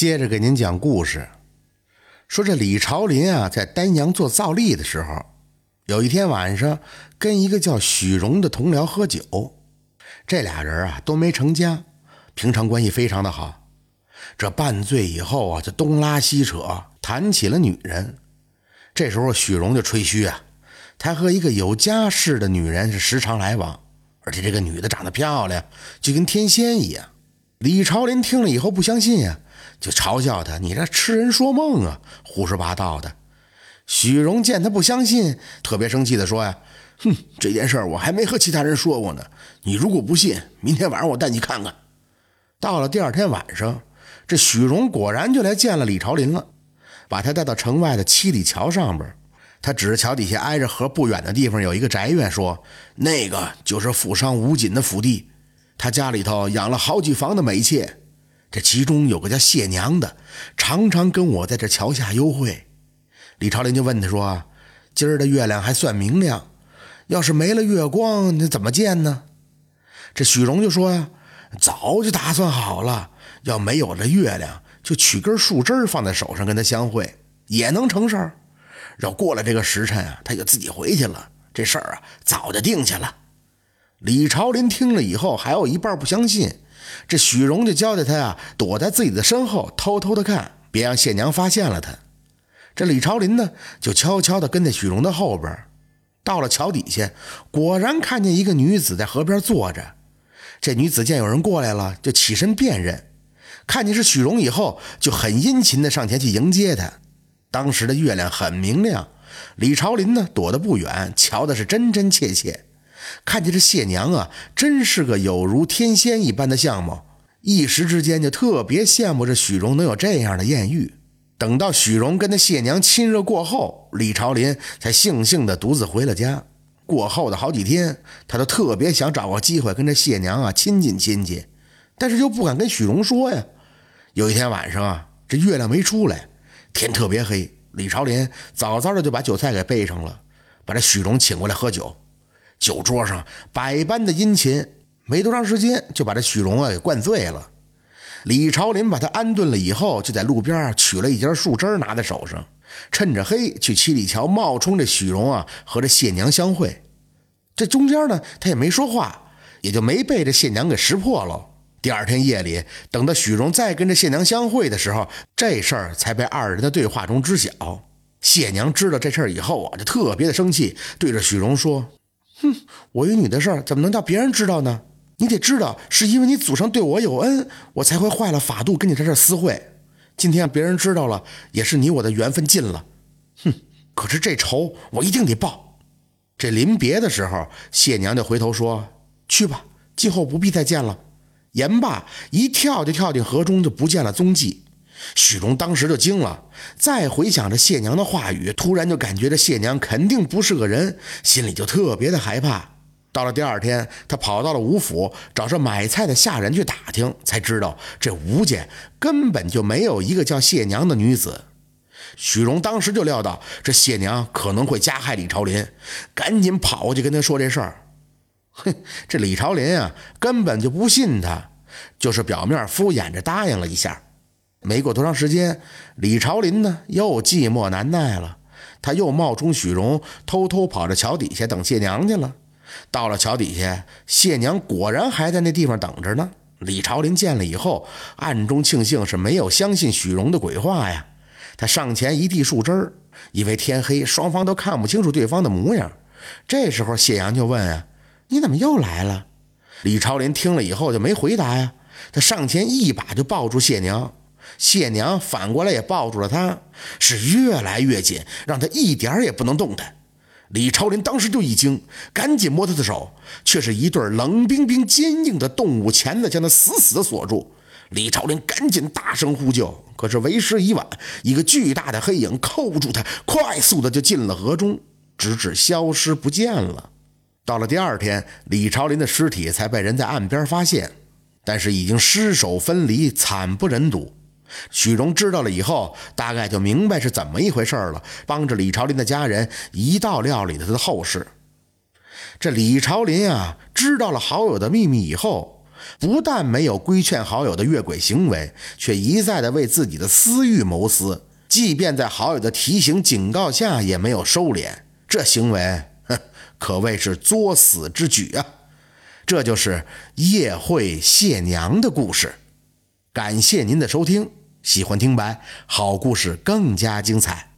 接着给您讲故事，说这李朝林啊，在丹阳做皂隶的时候，有一天晚上跟一个叫许荣的同僚喝酒，这俩人啊都没成家，平常关系非常的好。这半醉以后啊，就东拉西扯，谈起了女人。这时候许荣就吹嘘啊，他和一个有家室的女人是时常来往，而且这个女的长得漂亮，就跟天仙一样。李朝林听了以后不相信呀。就嘲笑他：“你这痴人说梦啊，胡说八道的。”许荣见他不相信，特别生气地说：“呀，哼，这件事我还没和其他人说过呢。你如果不信，明天晚上我带你看看。”到了第二天晚上，这许荣果然就来见了李朝林了，把他带到城外的七里桥上边。他指着桥底下挨着河不远的地方有一个宅院，说：“那个就是府上吴锦的府邸，他家里头养了好几房的美妾。”这其中有个叫谢娘的，常常跟我在这桥下幽会。李朝林就问他说：“今儿的月亮还算明亮，要是没了月光，那怎么见呢？”这许荣就说：“呀，早就打算好了，要没有了月亮，就取根树枝放在手上跟他相会，也能成事儿。要过了这个时辰啊，他就自己回去了。这事儿啊，早就定下了。”李朝林听了以后，还有一半不相信。这许荣就交代他呀，躲在自己的身后，偷偷的看，别让谢娘发现了他。这李朝林呢，就悄悄的跟在许荣的后边，到了桥底下，果然看见一个女子在河边坐着。这女子见有人过来了，就起身辨认，看见是许荣以后，就很殷勤的上前去迎接他。当时的月亮很明亮，李朝林呢躲得不远，瞧的是真真切切。看见这谢娘啊，真是个有如天仙一般的相貌，一时之间就特别羡慕这许荣能有这样的艳遇。等到许荣跟那谢娘亲热过后，李朝林才悻悻地独自回了家。过后的好几天，他都特别想找个机会跟这谢娘啊亲近亲近，但是又不敢跟许荣说呀。有一天晚上啊，这月亮没出来，天特别黑，李朝林早早的就把酒菜给备上了，把这许荣请过来喝酒。酒桌上百般的殷勤，没多长时间就把这许荣啊给灌醉了。李朝林把他安顿了以后，就在路边取了一截树枝拿在手上，趁着黑去七里桥冒充这许荣啊和这谢娘相会。这中间呢，他也没说话，也就没被这谢娘给识破了。第二天夜里，等到许荣再跟这谢娘相会的时候，这事儿才被二人的对话中知晓。谢娘知道这事儿以后啊，就特别的生气，对着许荣说。哼，我与你的事儿怎么能叫别人知道呢？你得知道，是因为你祖上对我有恩，我才会坏了法度跟你在这儿私会。今天别人知道了，也是你我的缘分尽了。哼，可是这仇我一定得报。这临别的时候，谢娘就回头说：“去吧，今后不必再见了。”言罢，一跳就跳进河中，就不见了踪迹。许荣当时就惊了，再回想着谢娘的话语，突然就感觉这谢娘肯定不是个人，心里就特别的害怕。到了第二天，他跑到了吴府，找这买菜的下人去打听，才知道这吴家根本就没有一个叫谢娘的女子。许荣当时就料到这谢娘可能会加害李朝林，赶紧跑过去跟他说这事儿。哼，这李朝林啊，根本就不信他，就是表面敷衍着答应了一下。没过多长时间，李朝林呢又寂寞难耐了，他又冒充许荣，偷偷跑到桥底下等谢娘去了。到了桥底下，谢娘果然还在那地方等着呢。李朝林见了以后，暗中庆幸是没有相信许荣的鬼话呀。他上前一递树枝儿因为天黑，双方都看不清楚对方的模样。这时候谢阳就问啊：“你怎么又来了？”李朝林听了以后就没回答呀，他上前一把就抱住谢娘。谢娘反过来也抱住了他，是越来越紧，让他一点也不能动弹。李朝林当时就一惊，赶紧摸他的手，却是一对冷冰冰、坚硬的动物钳子将他死死的锁住。李朝林赶紧大声呼救，可是为时已晚，一个巨大的黑影扣住他，快速的就进了河中，直至消失不见了。到了第二天，李朝林的尸体才被人在岸边发现，但是已经尸首分离，惨不忍睹。许荣知道了以后，大概就明白是怎么一回事了，帮着李朝林的家人一道料理他的后事。这李朝林啊，知道了好友的秘密以后，不但没有规劝好友的越轨行为，却一再的为自己的私欲谋私。即便在好友的提醒警告下，也没有收敛。这行为，哼，可谓是作死之举啊！这就是叶慧谢娘的故事。感谢您的收听，喜欢听白好故事更加精彩。